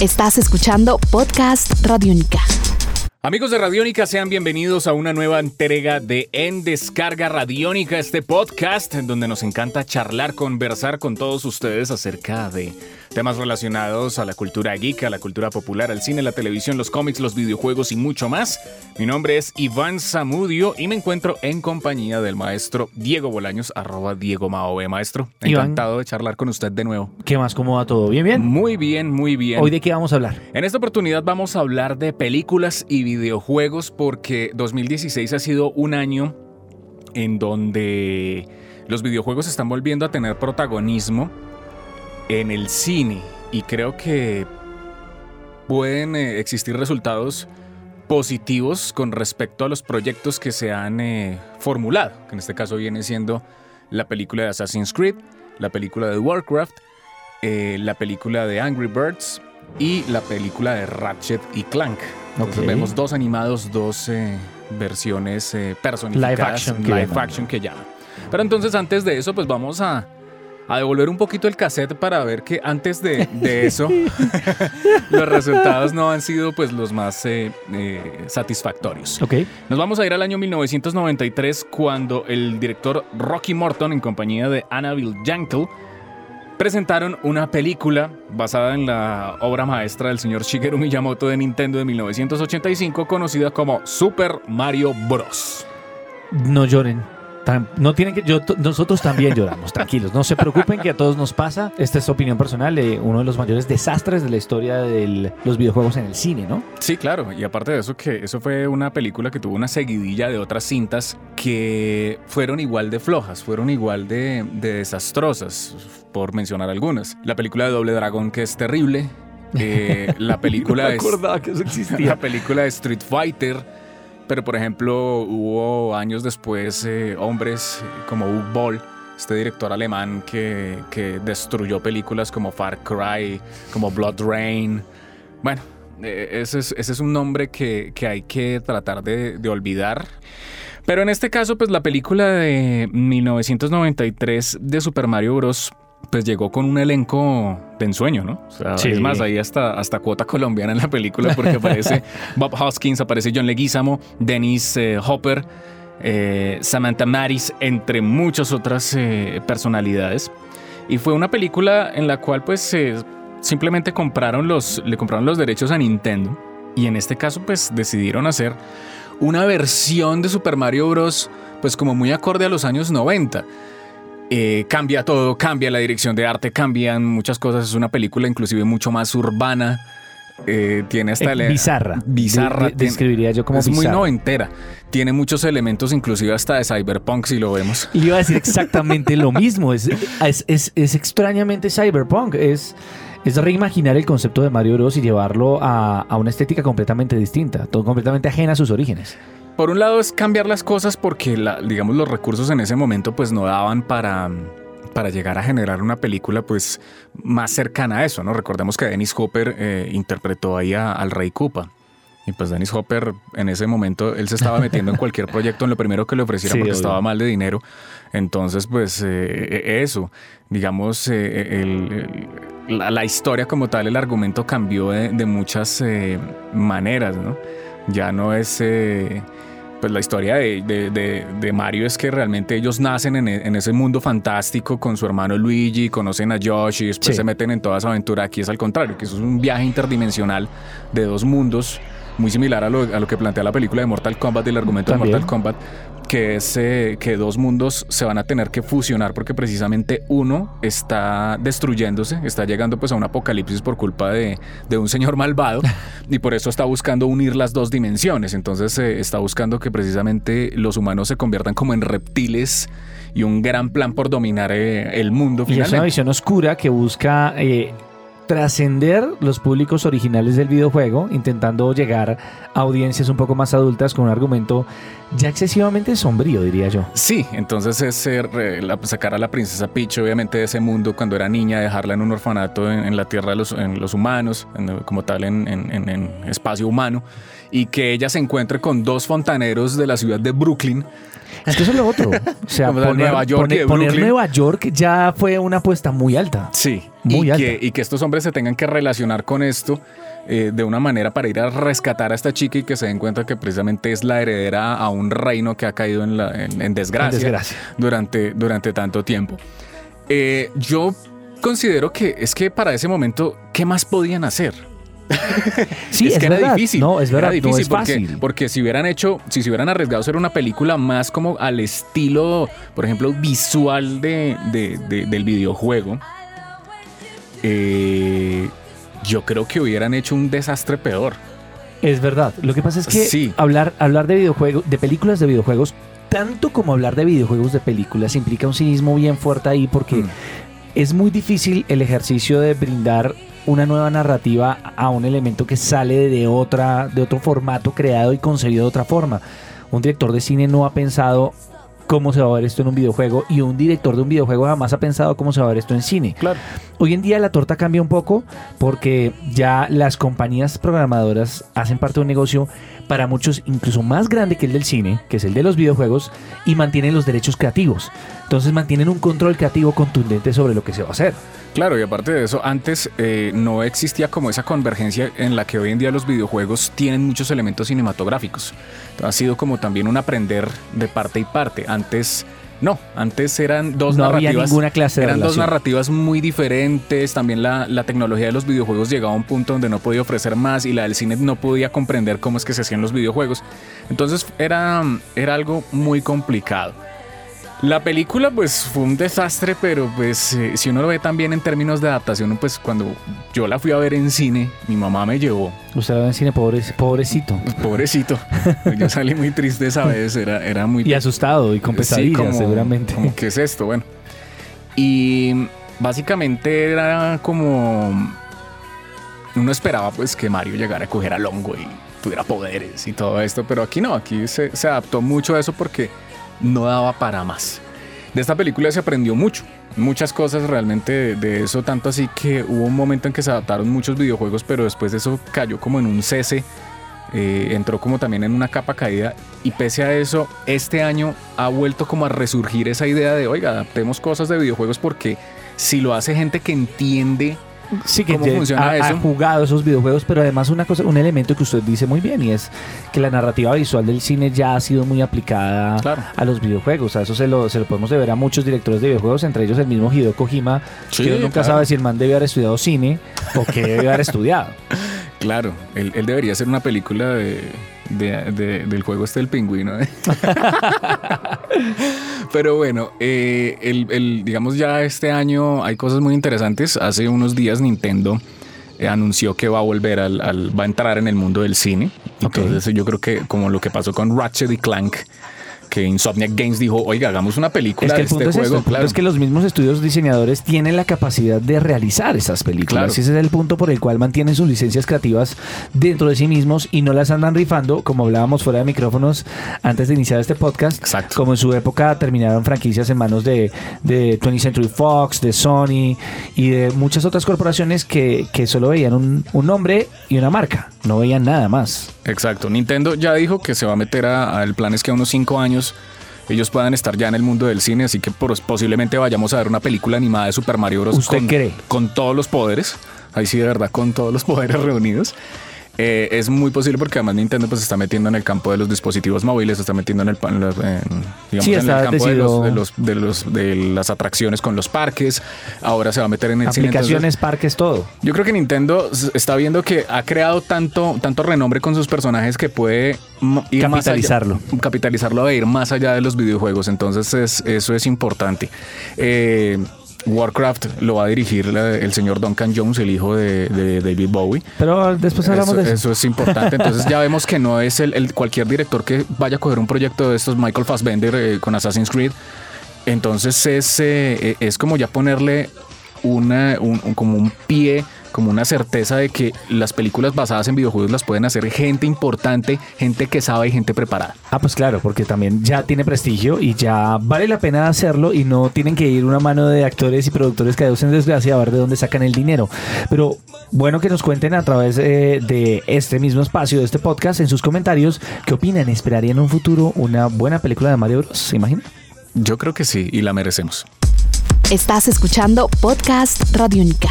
Estás escuchando Podcast Radiónica. Amigos de Radiónica, sean bienvenidos a una nueva entrega de En Descarga Radiónica, este podcast en donde nos encanta charlar, conversar con todos ustedes acerca de temas relacionados a la cultura geek, a la cultura popular, al cine, la televisión, los cómics, los videojuegos y mucho más. Mi nombre es Iván Zamudio y me encuentro en compañía del maestro Diego Bolaños, arroba Diego Maove. Maestro, encantado de charlar con usted de nuevo. ¿Qué más? ¿Cómo va todo? ¿Bien, bien? Muy bien, muy bien. ¿Hoy de qué vamos a hablar? En esta oportunidad vamos a hablar de películas y videojuegos porque 2016 ha sido un año en donde los videojuegos están volviendo a tener protagonismo en el cine y creo que pueden eh, existir resultados positivos con respecto a los proyectos que se han eh, formulado, que en este caso viene siendo la película de Assassin's Creed, la película de Warcraft, eh, la película de Angry Birds y la película de Ratchet y Clank. Entonces vemos dos animados, dos eh, versiones eh, personificadas, Live action que live action que llaman. Pero entonces antes de eso, pues vamos a, a devolver un poquito el cassette para ver que antes de, de eso los resultados no han sido pues los más eh, eh, satisfactorios. Ok. Nos vamos a ir al año 1993 cuando el director Rocky Morton en compañía de Annabelle Jankel presentaron una película basada en la obra maestra del señor Shigeru Miyamoto de Nintendo de 1985 conocida como Super Mario Bros. No lloren. Tan- No tienen que, yo, nosotros también lloramos, tranquilos. No se preocupen que a todos nos pasa. Esta es opinión personal de uno de los mayores desastres de la historia de los videojuegos en el cine, ¿no? Sí, claro, y aparte de eso, que eso fue una película que tuvo una seguidilla de otras cintas que fueron igual de flojas, fueron igual de, de desastrosas, por mencionar algunas. La película de Doble Dragón, que es terrible. eh, la película de, que eso la película de Street Fighter. Pero, por ejemplo, hubo años después eh, hombres como Uwe Boll, este director alemán que, que destruyó películas como Far Cry, como Blood Rain. Bueno, eh, ese es, ese es un nombre que, que hay que tratar de, de olvidar. Pero en este caso, pues la película de 1993 de Super Mario Bros. Pues llegó con un elenco de ensueño, ¿no? O sea, Sí. Es más, ahí hasta, hasta cuota colombiana en la película porque aparece Bob Hoskins, aparece John Leguizamo, Dennis eh, Hopper, eh, Samantha Maris, entre muchas otras eh, personalidades. Y fue una película en la cual pues eh, simplemente compraron los, le compraron los derechos a Nintendo. Y en este caso pues decidieron hacer una versión de Super Mario Bros. pues como muy acorde a los años 90. Eh, cambia todo, cambia la dirección de arte, cambian muchas cosas. Es una película inclusive mucho más urbana. Eh, tiene hasta Eh, bizarra. Bizarra. De- de- tiene- describiría yo como es muy noventera. Tiene muchos elementos, inclusive hasta de cyberpunk, si lo vemos. Y iba a decir exactamente lo mismo. Es, es, es- es extrañamente cyberpunk. Es, es reimaginar el concepto de Mario Bros. y llevarlo a, a una estética completamente distinta, todo completamente ajena a sus orígenes. Por un lado es cambiar las cosas porque, la- digamos, los recursos en ese momento pues no daban para, para llegar a generar una película pues más cercana a eso, ¿no? Recordemos que Dennis Hopper eh, interpretó ahí a- al Rey Koopa. Y pues Dennis Hopper en ese momento él se estaba metiendo en cualquier proyecto en lo primero que le ofrecieran Sí, porque obvio. estaba mal de dinero. Entonces pues eh, eso, digamos, eh, el- el- la, la historia como tal, el argumento cambió de, de muchas maneras, ¿no? Ya no es... pues la historia de, de- de- de Mario es que realmente ellos nacen en, e- en ese mundo fantástico con su hermano Luigi, conocen a Yoshi y después Sí. se meten en toda esa aventura. Aquí es al contrario, que eso es un viaje interdimensional de dos mundos, muy similar a lo, a lo que plantea la película de Mortal Kombat, el argumento También. de Mortal Kombat, que es eh, que dos mundos se van a tener que fusionar porque precisamente uno está destruyéndose, está llegando pues a un apocalipsis por culpa de, de un señor malvado y por eso está buscando unir las dos dimensiones. Entonces eh, está buscando que precisamente los humanos se conviertan como en reptiles y un gran plan por dominar eh, el mundo Y es una visión oscura que busca eh, trascender los públicos originales del videojuego, intentando llegar a audiencias un poco más adultas con un argumento ya excesivamente sombrío, diría yo. Sí, entonces es eh, sacar a la princesa Peach, obviamente, de ese mundo cuando era niña, dejarla en un orfanato en, la tierra en los humanos, como tal en- en espacio humano, y que ella se encuentre con dos fontaneros de la ciudad de Brooklyn. Es que eso es lo otro. O sea, Como poner, Nueva York poner- de poner Brooklyn. Nueva York ya fue una apuesta muy alta. Sí. muy y alta. que, y que estos hombres se tengan que relacionar con esto eh, de una manera para ir a rescatar a esta chica y que se den cuenta que precisamente es la heredera a un reino que ha caído en, la- en- en desgracia, En desgracia. Durante, durante tanto tiempo. Eh, yo considero que es que para ese momento, ¿qué más podían hacer? Sí, es, es, que verdad. era difícil. No, es era verdad, difícil no es porque, fácil. porque si hubieran hecho, si se hubieran arriesgado a hacer una película más como al estilo, por ejemplo, visual de, de- de- del videojuego, eh, yo creo que hubieran hecho un desastre peor. Es verdad. Lo que pasa es que Sí. hablar, hablar de videojuegos, de películas de videojuegos, tanto como hablar de videojuegos de películas, implica un cinismo bien fuerte ahí porque Mm. es muy difícil el ejercicio de brindar una nueva narrativa a un elemento que sale de otra, de otro formato creado y concebido de otra forma. Un director de cine no ha pensado cómo se va a ver esto en un videojuego y un director de un videojuego jamás ha pensado cómo se va a ver esto en cine. Claro. Hoy en día la torta cambia un poco porque ya las compañías programadoras hacen parte de un negocio para muchos incluso más grande que el del cine, que es el de los videojuegos, y mantienen los derechos creativos. Entonces mantienen un control creativo contundente sobre lo que se va a hacer. Claro, y aparte de eso, antes eh, no existía como esa convergencia en la que hoy en día los videojuegos tienen muchos elementos cinematográficos. Ha sido como también un aprender de parte y parte. Antes no, antes eran dos No había narrativas. ninguna clase de Eran dos narrativas muy diferentes. También la, la tecnología de los videojuegos llegaba a un punto donde no podía ofrecer más y la del cine no podía comprender cómo es que se hacían los videojuegos. Entonces era, era algo muy complicado. La película pues fue un desastre, pero pues eh, si uno lo ve también en términos de adaptación, pues cuando yo la fui a ver en cine, mi mamá me llevó, Usted lo ve en cine pobre, pobrecito. pobrecito, yo salí muy triste esa vez, era, era muy... Y asustado y con Sí, pesadillas como- seguramente. Como, ¿qué es esto? Bueno. Y básicamente era como... Uno esperaba pues que Mario llegara a coger al hongo y tuviera poderes y todo esto, pero aquí no, aquí se, se adaptó mucho a eso porque no daba para más. De esta película se aprendió mucho, muchas cosas realmente de, eso, tanto así que hubo un momento en que se adaptaron muchos videojuegos, pero después de eso cayó como en un cese, eh, entró como también en una capa caída y pese a eso, este año ha vuelto como a resurgir esa idea de, oiga, adaptemos cosas de videojuegos porque si lo hace gente que entiende Sí, que ¿Cómo ya funciona ha, jugado esos videojuegos, pero además una cosa, un elemento que usted dice muy bien y es que la narrativa visual del cine ya ha sido muy aplicada Claro. a los videojuegos. A eso se lo, se lo podemos deber a muchos directores de videojuegos, entre ellos el mismo Hideo Kojima, Sí, que uno nunca claro. sabe si el man debe haber estudiado cine o que debe haber estudiado. Claro, él, él debería hacer una película de, de- de- del juego este del pingüino. ¿eh? Pero bueno, eh, el, el- digamos ya este año hay cosas muy interesantes. Hace unos días Nintendo eh, anunció que va a volver al, al- va a entrar en el mundo del cine. Entonces yo creo que como lo que pasó con Ratchet y Clank, que Insomniac Games dijo, oiga, hagamos una película Es que de el punto este es esto, juego. el punto claro. es que los mismos estudios diseñadores tienen la capacidad de realizar esas películas. Claro. Ese es el punto por el cual mantienen sus licencias creativas dentro de sí mismos y no las andan rifando, como hablábamos fuera de micrófonos antes de iniciar este podcast. Exacto. Como en su época terminaron franquicias en manos de, de 20th Century Fox, de Sony y de muchas otras corporaciones que, que solo veían un, un nombre y una marca, no veían nada más. Exacto. Nintendo ya dijo que se va a meter a, a- el plan es que a unos 5 años ellos puedan estar ya en el mundo del cine, así que pos- posiblemente vayamos a ver una película animada de Super Mario Bros. ¿Usted con, cree? con todos los poderes. Ahí sí, de verdad, con todos los poderes reunidos. Eh, es muy posible porque además Nintendo pues se está metiendo en el campo de los dispositivos móviles, se está metiendo en el, en en, digamos, Sí, en el campo de, los, de, los, de, los- de las atracciones con los parques. Ahora se va a meter en el cine. entonces- Aplicaciones, parques, todo. yo creo que Nintendo está viendo que ha creado tanto, tanto renombre con sus personajes que puede ir más allá- Capitalizarlo. capitalizarlo e ir más allá de los videojuegos. Entonces es- eso es importante. Eh, Warcraft lo va a dirigir el señor Duncan Jones, el hijo de, de David Bowie. Pero después hablamos Eso, de eso. eso es importante. Entonces ya vemos que no es el, el- cualquier director que vaya a coger un proyecto de estos, Michael Fassbender eh, con Assassin's Creed. Entonces es, eh, es como ya ponerle una, un- un- como un pie, como una certeza de que las películas basadas en videojuegos las pueden hacer gente importante, gente que sabe y gente preparada. Ah, pues claro, porque también ya tiene prestigio y ya vale la pena hacerlo y no tienen que ir una mano de actores y productores caídos en desgracia a ver de dónde sacan el dinero. Pero bueno que nos cuenten a través eh, de este mismo espacio, de este podcast, en sus comentarios, qué opinan. ¿Esperarían en un futuro una buena película de Mario Bros? ¿Se imaginan? Yo creo que sí, y la merecemos. Estás escuchando Podcast Radio Única.